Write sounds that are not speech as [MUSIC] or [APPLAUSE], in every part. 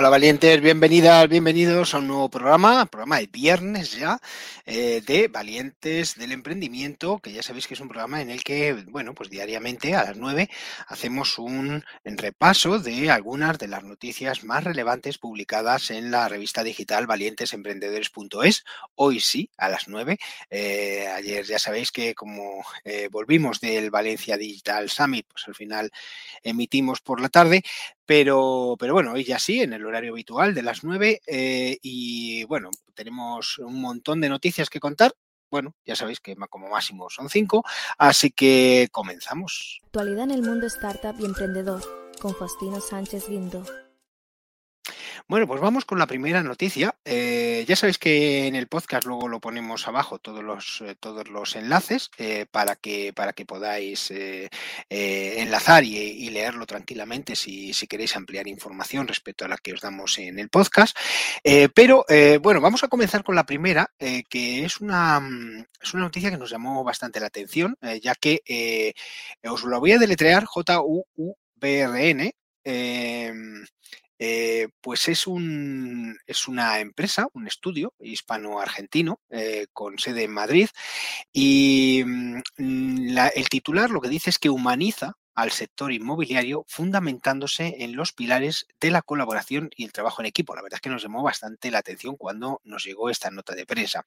Hola valientes, bienvenidas, bienvenidos a un nuevo programa, programa de viernes ya, eh, de Valientes del Emprendimiento, que ya sabéis que es un programa en el que, bueno, pues diariamente a las 9 hacemos un repaso de algunas de las noticias más relevantes publicadas en la revista digital valientesemprendedores.es. Hoy sí, a las 9. Eh, ayer ya sabéis que como eh, volvimos del Valencia Digital Summit, pues al final emitimos por la tarde, pero, pero bueno, hoy ya sí, en el horario habitual de las 9 eh, y bueno, tenemos un montón de noticias que contar. Bueno, ya sabéis que como máximo son cinco, así que comenzamos. Actualidad en el mundo startup y emprendedor con Faustino Sánchez Guindo. Bueno, pues vamos con la primera noticia. Eh, ya sabéis que en el podcast luego lo ponemos abajo todos los, eh, todos los enlaces eh, para, que, para que podáis enlazar y, leerlo tranquilamente si, si, queréis ampliar información respecto a la que os damos en el podcast. pero bueno, vamos a comenzar con la primera, que es una, mm, es una noticia que nos llamó bastante la atención, ya que os lo voy a deletrear J-U-U-B-R-N. Eh, pues es, un, es una empresa, un estudio hispano-argentino eh, con sede en Madrid y mm, el titular lo que dice es que humaniza al sector inmobiliario fundamentándose en los pilares de la colaboración y el trabajo en equipo. La verdad es que nos llamó bastante la atención cuando nos llegó esta nota de prensa.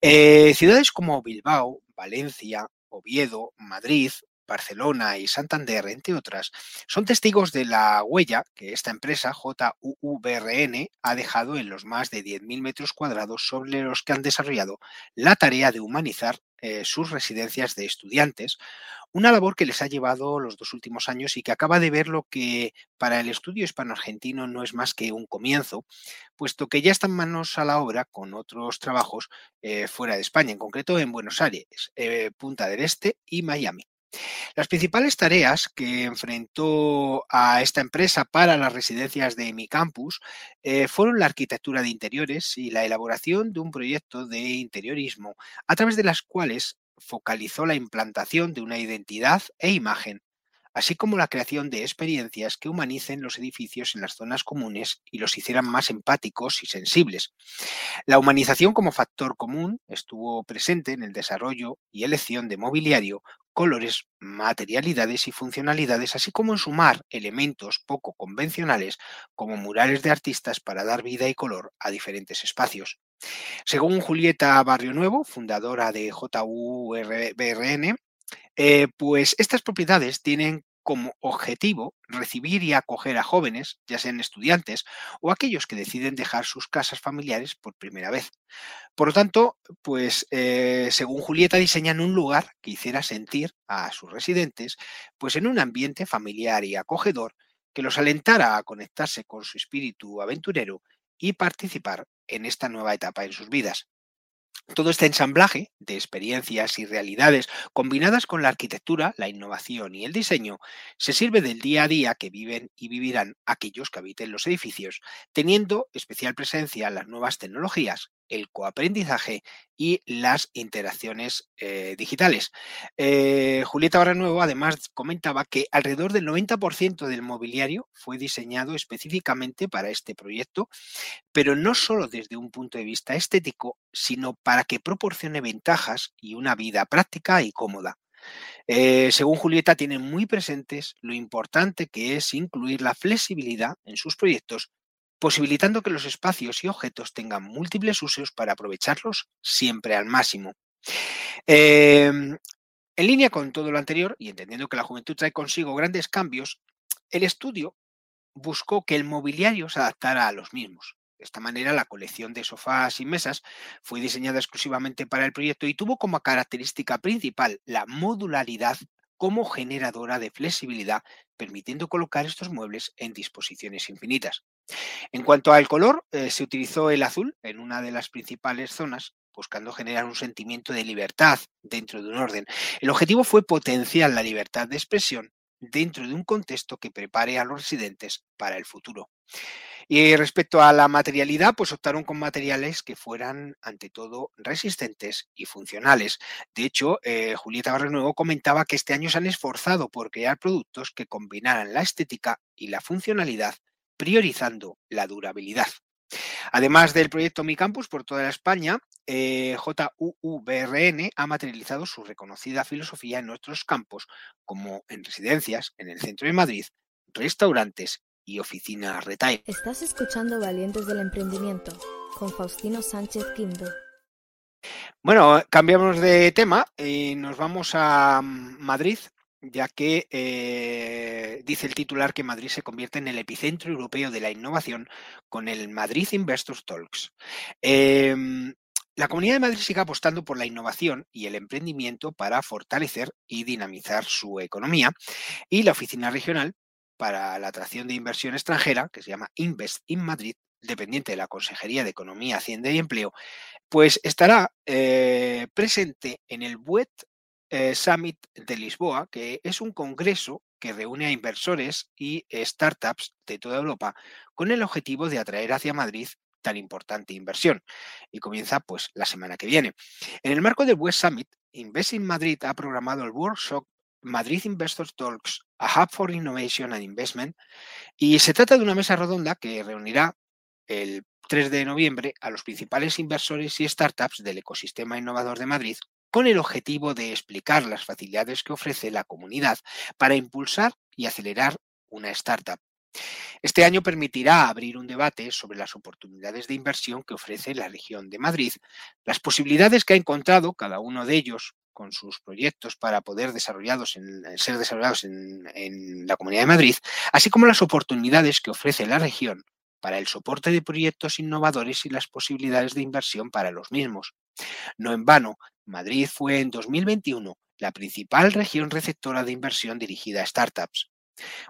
Eh, ciudades como Bilbao, Valencia, Oviedo, Madrid, Barcelona y Santander, entre otras, son testigos de la huella que esta empresa, JUUBRN, ha dejado en los más de 10.000 metros cuadrados sobre los que han desarrollado la tarea de humanizar eh, sus residencias de estudiantes, una labor que les ha llevado los dos últimos años y que acaba de ver lo que para el estudio hispano-argentino no es más que un comienzo, puesto que ya están manos a la obra con otros trabajos eh, fuera de España, en concreto en Buenos Aires, eh, Punta del Este y Miami. Las principales tareas que enfrentó a esta empresa para las residencias de mi campus eh, fueron la arquitectura de interiores y la elaboración de un proyecto de interiorismo, a través de las cuales focalizó la implantación de una identidad e imagen así como la creación de experiencias que humanicen los edificios en las zonas comunes y los hicieran más empáticos y sensibles. La humanización como factor común estuvo presente en el desarrollo y elección de mobiliario, colores, materialidades y funcionalidades, así como en sumar elementos poco convencionales como murales de artistas para dar vida y color a diferentes espacios. Según Julieta Barrio Nuevo, fundadora de JUBRN, eh, pues estas propiedades tienen como objetivo recibir y acoger a jóvenes, ya sean estudiantes o aquellos que deciden dejar sus casas familiares por primera vez. Por lo tanto, pues eh, según Julieta diseñan un lugar que hiciera sentir a sus residentes pues en un ambiente familiar y acogedor que los alentara a conectarse con su espíritu aventurero y participar en esta nueva etapa en sus vidas. Todo este ensamblaje de experiencias y realidades combinadas con la arquitectura, la innovación y el diseño se sirve del día a día que viven y vivirán aquellos que habiten los edificios, teniendo especial presencia las nuevas tecnologías el coaprendizaje y las interacciones eh, digitales. Eh, Julieta Barranuevo además comentaba que alrededor del 90% del mobiliario fue diseñado específicamente para este proyecto, pero no solo desde un punto de vista estético, sino para que proporcione ventajas y una vida práctica y cómoda. Eh, según Julieta, tienen muy presentes lo importante que es incluir la flexibilidad en sus proyectos posibilitando que los espacios y objetos tengan múltiples usos para aprovecharlos siempre al máximo. Em, en línea con todo lo anterior, y entendiendo que la juventud trae consigo grandes cambios, el estudio buscó que el mobiliario se adaptara a los mismos. De esta manera, la colección de sofás y mesas fue diseñada exclusivamente para el proyecto y tuvo como característica principal la modularidad como generadora de flexibilidad, permitiendo colocar estos muebles en disposiciones infinitas. En cuanto al color, eh, se utilizó el azul en una de las principales zonas, buscando generar un sentimiento de libertad dentro de un orden. El objetivo fue potenciar la libertad de expresión dentro de un contexto que prepare a los residentes para el futuro. Y respecto a la materialidad, pues optaron con materiales que fueran, ante todo, resistentes y funcionales. De hecho, eh, Julieta Barrenuevo comentaba que este año se han esforzado por crear productos que combinaran la estética y la funcionalidad, priorizando la durabilidad. Además del proyecto Mi Campus por toda España, eh, JUUBRN ha materializado su reconocida filosofía en nuestros campos, como en residencias, en el centro de Madrid, restaurantes y oficinas retail. Estás escuchando Valientes del Emprendimiento con Faustino Sánchez Quinto. Bueno, cambiamos de tema y nos vamos a Madrid, ya que eh, dice el titular que Madrid se convierte en el epicentro europeo de la innovación con el Madrid Investors Talks. Em, la Comunidad de Madrid sigue apostando por la innovación y el emprendimiento para fortalecer y dinamizar su economía y la oficina regional para la atracción de inversión extranjera, que se llama Invest in Madrid, dependiente de la Consejería de Economía, Hacienda y Empleo, pues estará eh, presente en el WET eh, Summit de Lisboa, que es un congreso que reúne a inversores y startups de toda Europa con el objetivo de atraer hacia Madrid tan importante inversión. Y comienza pues la semana que viene. En el marco del West Summit, Invest in Madrid ha programado el workshop Madrid Investors Talks, a Hub for Innovation and Investment, y se trata de una mesa redonda que reunirá el 3 de noviembre a los principales inversores y startups del ecosistema innovador de Madrid con el objetivo de explicar las facilidades que ofrece la comunidad para impulsar y acelerar una startup. Este año permitirá abrir un debate sobre las oportunidades de inversión que ofrece la región de Madrid, las posibilidades que ha encontrado cada uno de ellos con sus proyectos para poder desarrollados en, eh, ser desarrollados en, en la Comunidad de Madrid, así como las oportunidades que ofrece la región para el soporte de proyectos innovadores y las posibilidades de inversión para los mismos. No en vano, Madrid fue en 2021 la principal región receptora de inversión dirigida a startups.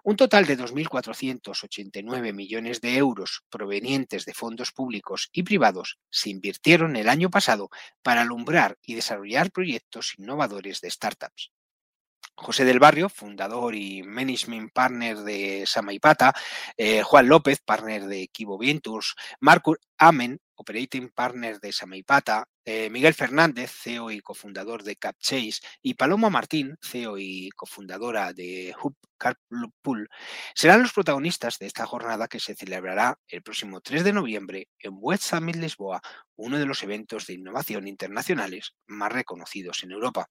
Un total de 2.489 millones de euros provenientes de fondos públicos y privados se invirtieron el año pasado para alumbrar y desarrollar proyectos innovadores de startups. José del Barrio, fundador y management partner de Samaipata, eh, Juan López, partner de Kibo Ventures, Marco Amen, operating partner de Samaipata, eh, Miguel Fernández, CEO y cofundador de CapChase, y Paloma Martín, CEO y cofundadora de Hub Carpool, serán los protagonistas de esta jornada que se celebrará el próximo 3 de noviembre en West Summit Lisboa, uno de los eventos de innovación internacionales más reconocidos en Europa.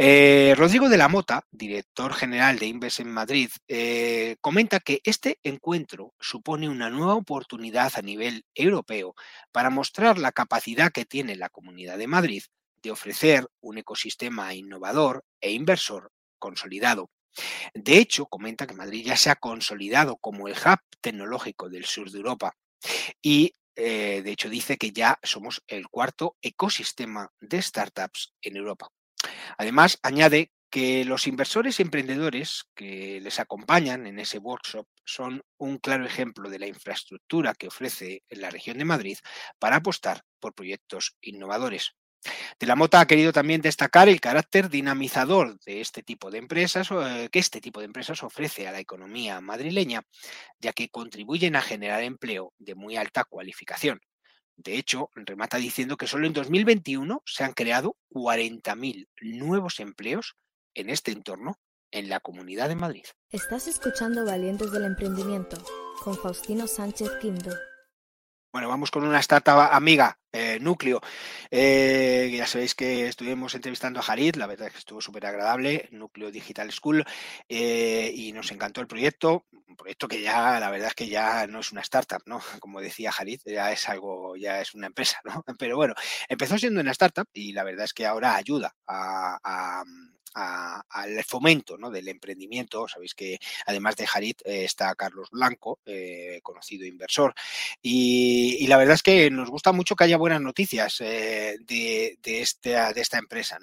Eh, Rodrigo de la Mota, director general de Inves en Madrid, eh, comenta que este encuentro supone una nueva oportunidad a nivel europeo para mostrar la capacidad que tiene la Comunidad de Madrid de ofrecer un ecosistema innovador e inversor consolidado. De hecho, comenta que Madrid ya se ha consolidado como el hub tecnológico del sur de Europa y eh, de hecho dice que ya somos el cuarto ecosistema de startups en Europa. Además, añade que los inversores y emprendedores que les acompañan en ese workshop son un claro ejemplo de la infraestructura que ofrece la región de Madrid para apostar por proyectos innovadores. De la Mota ha querido también destacar el carácter dinamizador de este tipo de empresas eh, que este tipo de empresas ofrece a la economía madrileña, ya que contribuyen a generar empleo de muy alta cualificación. De hecho, remata diciendo que solo en 2021 se han creado 40.000 nuevos empleos en este entorno en la Comunidad de Madrid. Estás escuchando Valientes del Emprendimiento con Faustino Sánchez Quinto. Bueno, vamos con una startup amiga, eh, Núcleo. Eh, ya sabéis que estuvimos entrevistando a Jarid, la verdad es que estuvo súper agradable, Núcleo Digital School, eh, y nos encantó el proyecto. Un proyecto que ya, la verdad es que ya no es una startup, ¿no? [LAUGHS] Como decía Jarid, ya es algo, ya es una empresa, ¿no? [LAUGHS] Pero bueno, empezó siendo una startup y la verdad es que ahora ayuda a al fomento del emprendimiento. Sabéis que además de Harit eh, está Carlos Blanco, eh, conocido inversor. Y, la verdad es que nos gusta mucho que haya buenas noticias eh, de, esta, de, esta, empresa.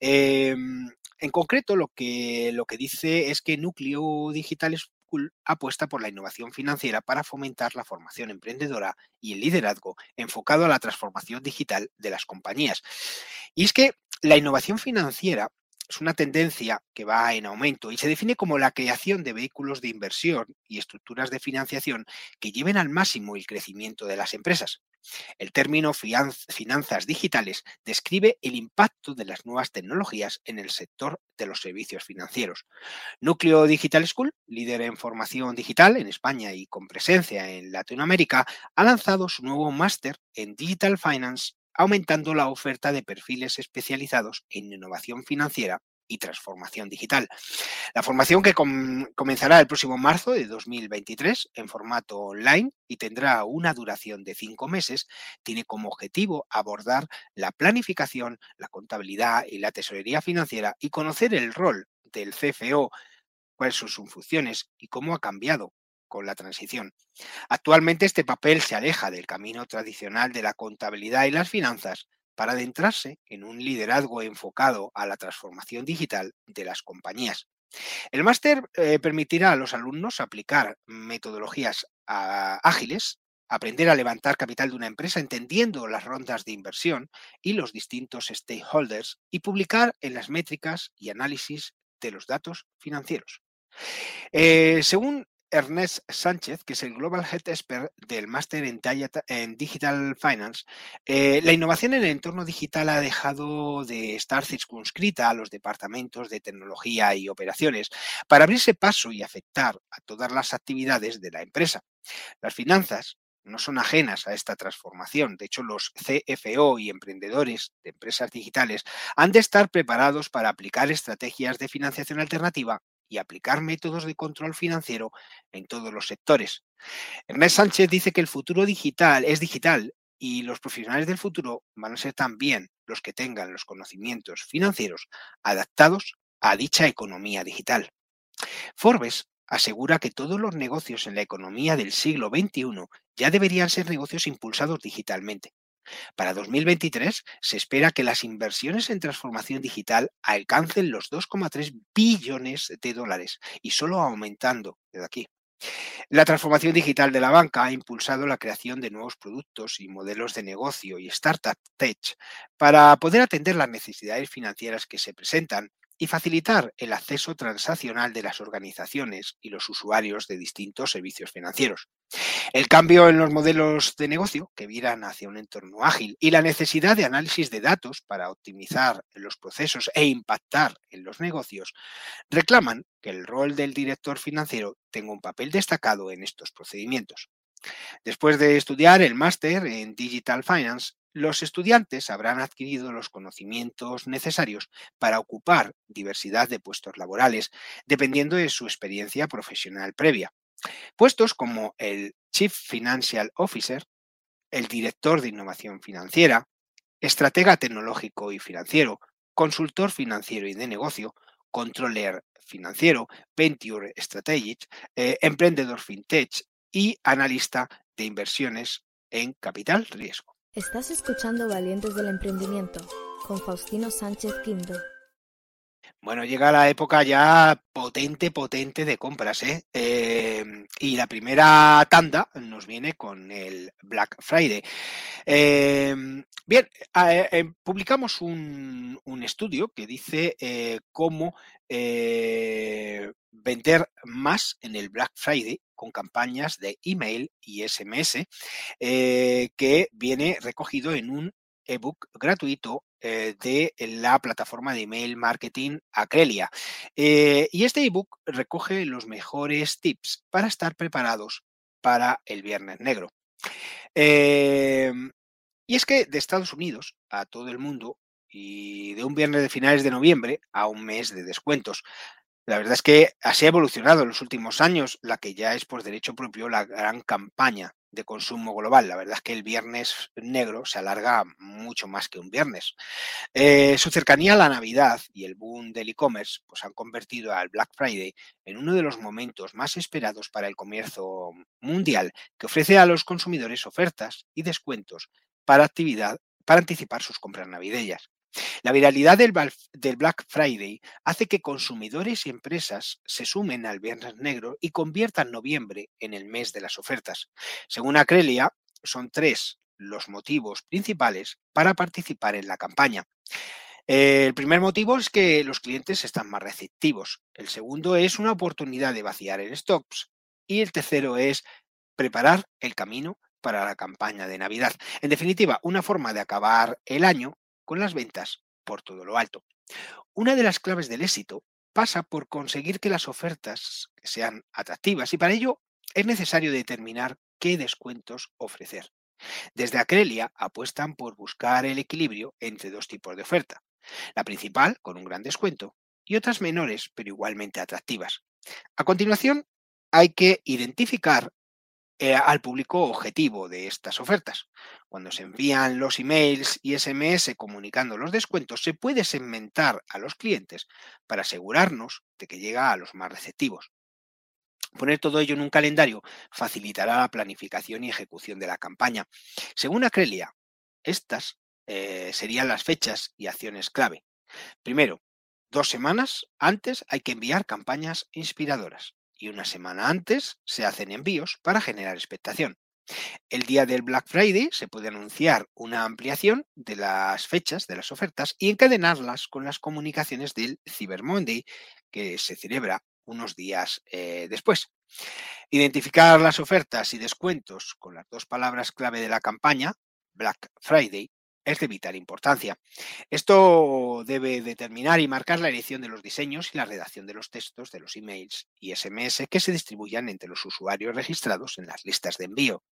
Em, en concreto, lo que, lo que dice es que Núcleo Digital School apuesta por la innovación financiera para fomentar la formación emprendedora y el liderazgo enfocado a la transformación digital de las compañías. Y es que la innovación financiera es una tendencia que va en aumento y se define como la creación de vehículos de inversión y estructuras de financiación que lleven al máximo el crecimiento de las empresas. El término finanzas digitales describe el impacto de las nuevas tecnologías en el sector de los servicios financieros. Núcleo Digital School, líder en formación digital en España y con presencia en Latinoamérica, ha lanzado su nuevo máster en Digital Finance aumentando la oferta de perfiles especializados en innovación financiera y transformación digital. La formación que comenzará el próximo marzo de 2023 en formato online y tendrá una duración de cinco meses, tiene como objetivo abordar la planificación, la contabilidad y la tesorería financiera y conocer el rol del CFO, cuáles son sus funciones y cómo ha cambiado con la transición. Actualmente este papel se aleja del camino tradicional de la contabilidad y las finanzas para adentrarse en un liderazgo enfocado a la transformación digital de las compañías. El máster eh, permitirá a los alumnos aplicar metodologías ah, ágiles, aprender a levantar capital de una empresa entendiendo las rondas de inversión y los distintos stakeholders y publicar en las métricas y análisis de los datos financieros. Eh, según Ernest Sánchez, que es el Global Head Expert del máster en, Digital Finance, eh, la innovación en el entorno digital ha dejado de estar circunscrita a los departamentos de tecnología y operaciones para abrirse paso y afectar a todas las actividades de la empresa. Las finanzas no son ajenas a esta transformación. De hecho, los CFO y emprendedores de empresas digitales han de estar preparados para aplicar estrategias de financiación alternativa y aplicar métodos de control financiero en todos los sectores. Ernest Sánchez dice que el futuro digital es digital y los profesionales del futuro van a ser también los que tengan los conocimientos financieros adaptados a dicha economía digital. Forbes asegura que todos los negocios en la economía del siglo XXI ya deberían ser negocios impulsados digitalmente. Para 2023 se espera que las inversiones en transformación digital alcancen los 2,3 billones de dólares y solo aumentando desde aquí. La transformación digital de la banca ha impulsado la creación de nuevos productos y modelos de negocio y startup tech para poder atender las necesidades financieras que se presentan y facilitar el acceso transaccional de las organizaciones y los usuarios de distintos servicios financieros. El cambio en los modelos de negocio que viran hacia un entorno ágil y la necesidad de análisis de datos para optimizar los procesos e impactar en los negocios reclaman que el rol del director financiero tenga un papel destacado en estos procedimientos. Después de estudiar el máster en Digital Finance, los estudiantes habrán adquirido los conocimientos necesarios para ocupar diversidad de puestos laborales, dependiendo de su experiencia profesional previa. Puestos como el Chief Financial Officer, el director de innovación financiera, estratega tecnológico y financiero, consultor financiero y de negocio, controller financiero, venture strategic, eh, emprendedor fintech y analista de inversiones en capital riesgo. Estás escuchando Valientes del Emprendimiento con Faustino Sánchez Quinto. Bueno, llega la época ya potente, potente de compras, ¿eh? Em, y la primera tanda nos viene con el Black Friday. Em, bien, eh, em, publicamos un, estudio que dice eh, cómo eh, vender más en el Black Friday con campañas de email y SMS eh, que viene recogido en un ebook gratuito eh, de la plataforma de email marketing Acrelia. Eh, y este ebook recoge los mejores tips para estar preparados para el Viernes Negro. Em, y es que de Estados Unidos a todo el mundo y de un viernes de finales de noviembre a un mes de descuentos. La verdad es que así ha evolucionado en los últimos años la que ya es por derecho propio la gran campaña de consumo global. La verdad es que el viernes negro se alarga mucho más que un viernes. Eh, su cercanía a la Navidad y el boom del e-commerce pues han convertido al Black Friday en uno de los momentos más esperados para el comercio mundial que ofrece a los consumidores ofertas y descuentos para actividad para anticipar sus compras navideñas. La viralidad del Black Friday hace que consumidores y empresas se sumen al Viernes Negro y conviertan noviembre en el mes de las ofertas. Según Acrelia, son tres los motivos principales para participar en la campaña. El primer motivo es que los clientes están más receptivos. El segundo es una oportunidad de vaciar el stocks. Y el tercero es preparar el camino para la campaña de Navidad. En definitiva, una forma de acabar el año con las ventas por todo lo alto. Una de las claves del éxito pasa por conseguir que las ofertas sean atractivas y para ello es necesario determinar qué descuentos ofrecer. Desde Acrelia apuestan por buscar el equilibrio entre dos tipos de oferta. La principal, con un gran descuento, y otras menores, pero igualmente atractivas. A continuación, hay que identificar eh, al público objetivo de estas ofertas. Cuando se envían los emails y SMS comunicando los descuentos, se puede segmentar a los clientes para asegurarnos de que llega a los más receptivos. Poner todo ello en un calendario facilitará la planificación y ejecución de la campaña. Según Acrelia, estas eh, serían las fechas y acciones clave. Primero, dos semanas antes hay que enviar campañas inspiradoras y una semana antes se hacen envíos para generar expectación. El día del Black Friday se puede anunciar una ampliación de las fechas de las ofertas y encadenarlas con las comunicaciones del Cyber Monday que se celebra unos días eh, después. Identificar las ofertas y descuentos con las dos palabras clave de la campaña, Black Friday, es de vital importancia. Esto debe determinar y marcar la elección de los diseños y la redacción de los textos de los emails y SMS que se distribuyan entre los usuarios registrados en las listas de envío.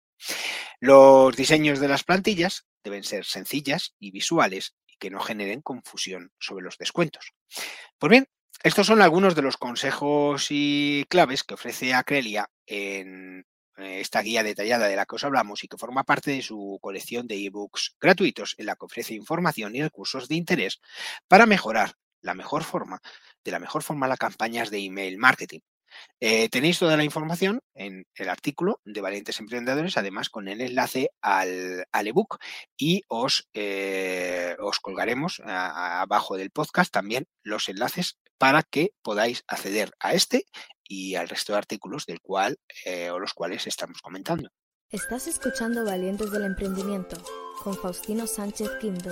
Los diseños de las plantillas deben ser sencillas y visuales y que no generen confusión sobre los descuentos. Pues bien, estos son algunos de los consejos y claves que ofrece Acrelia en eh, esta guía detallada de la que os hablamos y que forma parte de su colección de ebooks gratuitos en la que ofrece información y recursos de interés para mejorar la mejor forma, de la mejor forma las campañas de email marketing. Eh, tenéis toda la información en el artículo de Valientes Emprendedores, además con el enlace al, ebook y os, eh, os colgaremos abajo del podcast también los enlaces para que podáis acceder a este y al resto de artículos del cual eh, o los cuales estamos comentando. Estás escuchando Valientes del Emprendimiento con Faustino Sánchez Quinto.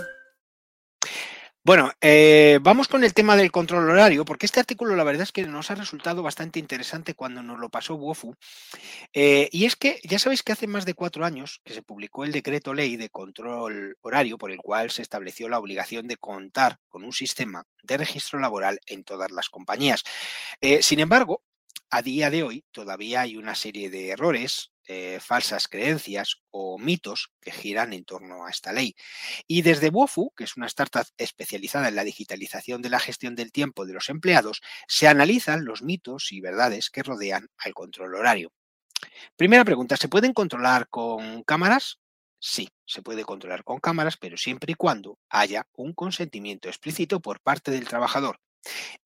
Bueno, eh, vamos con el tema del control horario, porque este artículo la verdad es que nos ha resultado bastante interesante cuando nos lo pasó Wofu. Eh, y es que ya sabéis que hace más de cuatro años que se publicó el decreto ley de control horario por el cual se estableció la obligación de contar con un sistema de registro laboral en todas las compañías. sin embargo, a día de hoy todavía hay una serie de errores, eh, falsas creencias o mitos que giran en torno a esta ley. Y desde Wofu, que es una startup especializada en la digitalización de la gestión del tiempo de los empleados, se analizan los mitos y verdades que rodean al control horario. Primera pregunta, ¿se pueden controlar con cámaras? Sí, se puede controlar con cámaras, pero siempre y cuando haya un consentimiento explícito por parte del trabajador.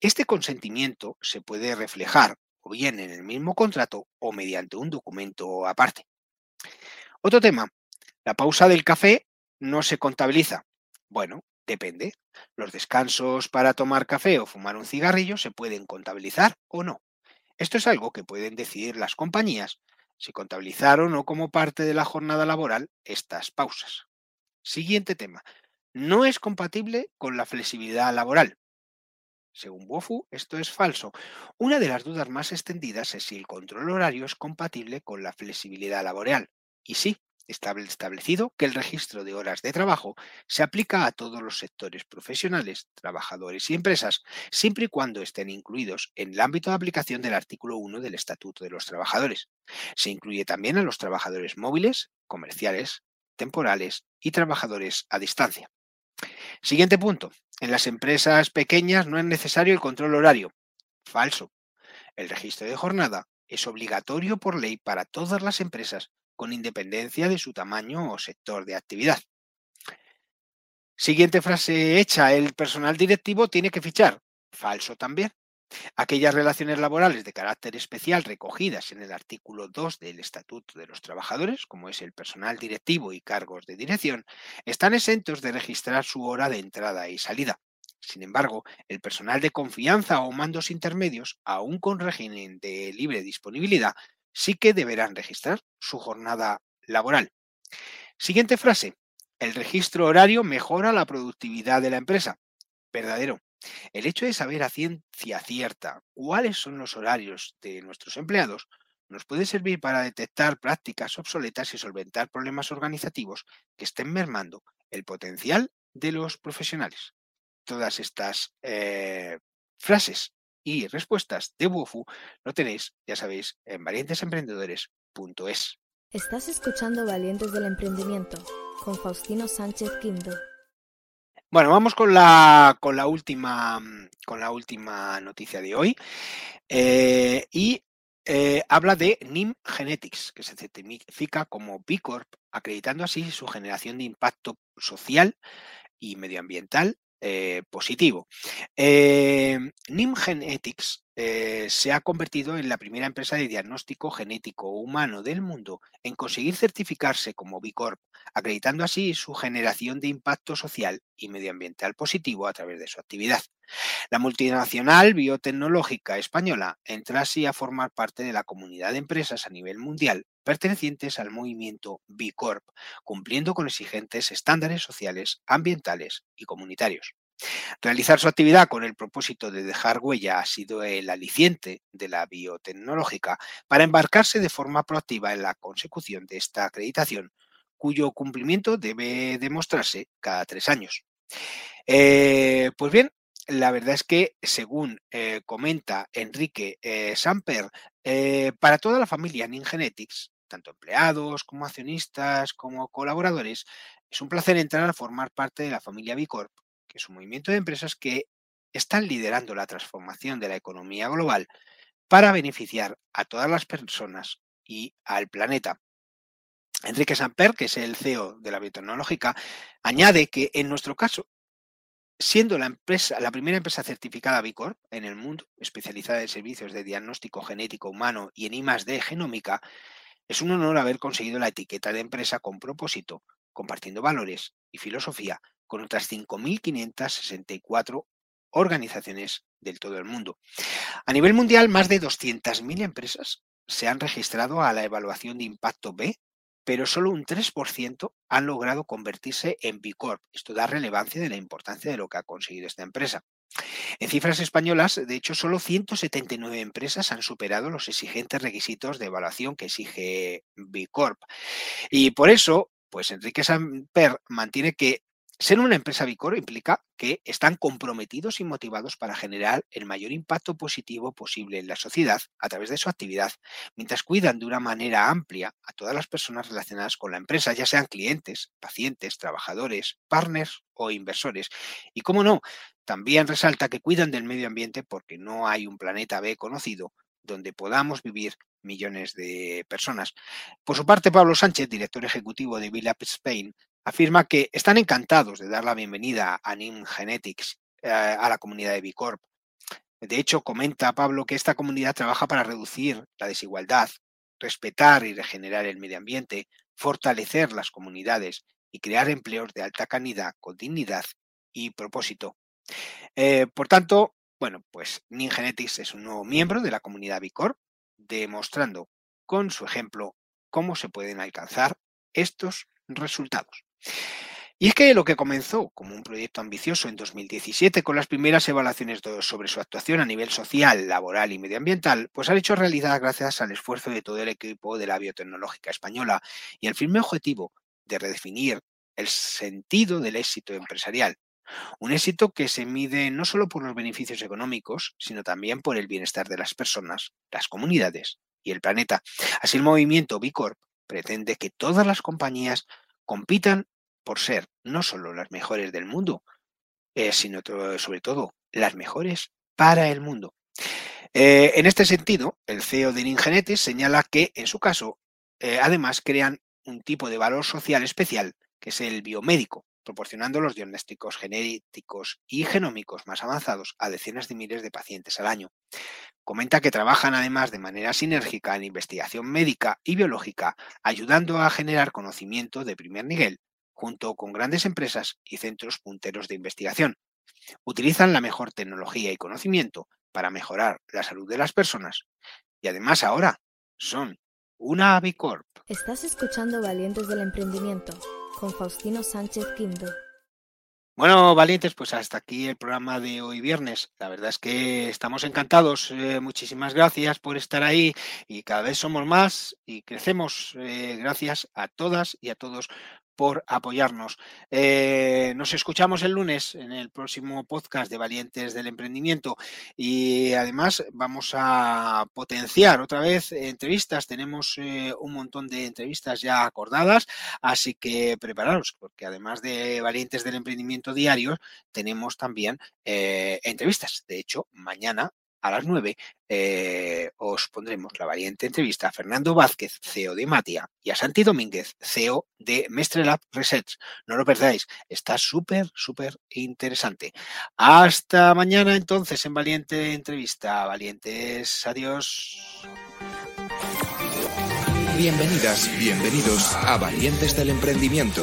Este consentimiento se puede reflejar o bien en el mismo contrato o mediante un documento aparte. Otro tema, la pausa del café no se contabiliza. Bueno, depende. Los descansos para tomar café o fumar un cigarrillo se pueden contabilizar o no. Esto es algo que pueden decidir las compañías si contabilizar o no como parte de la jornada laboral estas pausas. Siguiente tema. No es compatible con la flexibilidad laboral. Según Wofu, esto es falso. Una de las dudas más extendidas es si el control horario es compatible con la flexibilidad laboral. Y sí, está establecido que el registro de horas de trabajo se aplica a todos los sectores profesionales, trabajadores y empresas, siempre y cuando estén incluidos en el ámbito de aplicación del artículo 1 del Estatuto de los Trabajadores. Se incluye también a los trabajadores móviles, comerciales, temporales y trabajadores a distancia. Siguiente punto. En las empresas pequeñas no es necesario el control horario. Falso. El registro de jornada es obligatorio por ley para todas las empresas con independencia de su tamaño o sector de actividad. Siguiente frase hecha, el personal directivo tiene que fichar. Falso también. Aquellas relaciones laborales de carácter especial recogidas en el artículo 2 del Estatuto de los Trabajadores, como es el personal directivo y cargos de dirección, están exentos de registrar su hora de entrada y salida. Sin embargo, el personal de confianza o mandos intermedios, aún con régimen de libre disponibilidad, sí que deberán registrar su jornada laboral. Siguiente frase. El registro horario mejora la productividad de la empresa. Verdadero. El hecho de saber a ciencia cierta cuáles son los horarios de nuestros empleados nos puede servir para detectar prácticas obsoletas y solventar problemas organizativos que estén mermando el potencial de los profesionales. Todas estas eh, frases y respuestas de WOFU lo tenéis, ya sabéis, en valientesemprendedores.es. Estás escuchando Valientes del Emprendimiento con Faustino Sánchez Quinto. Bueno, vamos con la, con la, última, con la última noticia de hoy. Eh, y eh, habla de NIM Genetics, que se certifica como B Corp, acreditando así su generación de impacto social y medioambiental eh, positivo. NIM Genetics eh, se ha convertido en la primera empresa de diagnóstico genético humano del mundo en conseguir certificarse como B Corp, acreditando así su generación de impacto social y medioambiental positivo a través de su actividad. La multinacional biotecnológica española entra así a formar parte de la comunidad de empresas a nivel mundial pertenecientes al movimiento B Corp, cumpliendo con exigentes estándares sociales, ambientales y comunitarios. Realizar su actividad con el propósito de dejar huella ha sido el aliciente de la biotecnológica para embarcarse de forma proactiva en la consecución de esta acreditación, cuyo cumplimiento debe demostrarse cada tres años. Eh, pues bien, la verdad es que, según eh, comenta Enrique eh, Samper, para toda la familia Ningenetics, tanto empleados como accionistas como colaboradores, es un placer entrar a formar parte de la familia Bicorp, es un movimiento de empresas que están liderando la transformación de la economía global para beneficiar a todas las personas y al planeta. Enrique Samper, que es el CEO de la biotecnológica, añade que en nuestro caso, siendo la empresa, la primera empresa certificada Bicorp en el mundo, especializada en servicios de diagnóstico genético humano y en I+D genómica, es un honor haber conseguido la etiqueta de empresa con propósito, compartiendo valores y filosofía con otras 5.564 organizaciones del todo el mundo. A nivel mundial, más de 200.000 empresas se han registrado a la evaluación de impacto B, pero solo un 3% han logrado convertirse en B Corp. Esto da relevancia de la importancia de lo que ha conseguido esta empresa. En cifras españolas, de hecho, solo 179 empresas han superado los exigentes requisitos de evaluación que exige B Corp. Y por eso, pues Enrique Samper mantiene que ser una empresa Bicor implica que están comprometidos y motivados para generar el mayor impacto positivo posible en la sociedad a través de su actividad, mientras cuidan de una manera amplia a todas las personas relacionadas con la empresa, ya sean clientes, pacientes, trabajadores, partners o inversores. Y cómo no, también resalta que cuidan del medio ambiente porque no hay un planeta B conocido donde podamos vivir millones de personas. Por su parte, Pablo Sánchez, director ejecutivo de Villap Spain, afirma que están encantados de dar la bienvenida a NIM Genetics eh, a la comunidad de Bicorp. De hecho, comenta Pablo que esta comunidad trabaja para reducir la desigualdad, respetar y regenerar el medio ambiente, fortalecer las comunidades y crear empleos de alta calidad con dignidad y propósito. Eh, por tanto, bueno, pues NIM Genetics es un nuevo miembro de la comunidad Bicorp, demostrando con su ejemplo cómo se pueden alcanzar estos resultados. Y es que lo que comenzó como un proyecto ambicioso en 2017 con las primeras evaluaciones sobre su actuación a nivel social, laboral y medioambiental, pues ha hecho realidad gracias al esfuerzo de todo el equipo de la biotecnológica española y al firme objetivo de redefinir el sentido del éxito empresarial. Un éxito que se mide no solo por los beneficios económicos, sino también por el bienestar de las personas, las comunidades y el planeta. Así el movimiento B Corp pretende que todas las compañías compitan por ser no solo las mejores del mundo, eh, sino sobre todo las mejores para el mundo. Eh, en este sentido, el CEO de Ningenetis señala que, en su caso, eh, además crean un tipo de valor social especial, que es el biomédico, proporcionando los diagnósticos genéticos y genómicos más avanzados a decenas de miles de pacientes al año. Comenta que trabajan además de manera sinérgica en investigación médica y biológica, ayudando a generar conocimiento de primer nivel, junto con grandes empresas y centros punteros de investigación. Utilizan la mejor tecnología y conocimiento para mejorar la salud de las personas y además ahora son una Avicorp. Estás escuchando Valientes del Emprendimiento con Faustino Sánchez Quinto. Bueno, valientes, pues hasta aquí el programa de hoy viernes. La verdad es que estamos encantados. Eh, muchísimas gracias por estar ahí y cada vez somos más y crecemos. Eh, gracias a todas y a todos por apoyarnos. Eh, nos escuchamos el lunes en el próximo podcast de Valientes del Emprendimiento y además vamos a potenciar otra vez entrevistas. Tenemos eh, un montón de entrevistas ya acordadas, así que prepararos porque además de Valientes del Emprendimiento diario tenemos también eh, entrevistas. De hecho, mañana a las 9 eh, os pondremos la variante entrevista a Fernando Vázquez, CEO de Matia, y a Santi Domínguez, CEO de Mestrelab Research. No lo perdáis, está súper, súper interesante. Hasta mañana entonces en Valiente Entrevista. Valientes, adiós. Bienvenidas, bienvenidos a Valientes del Emprendimiento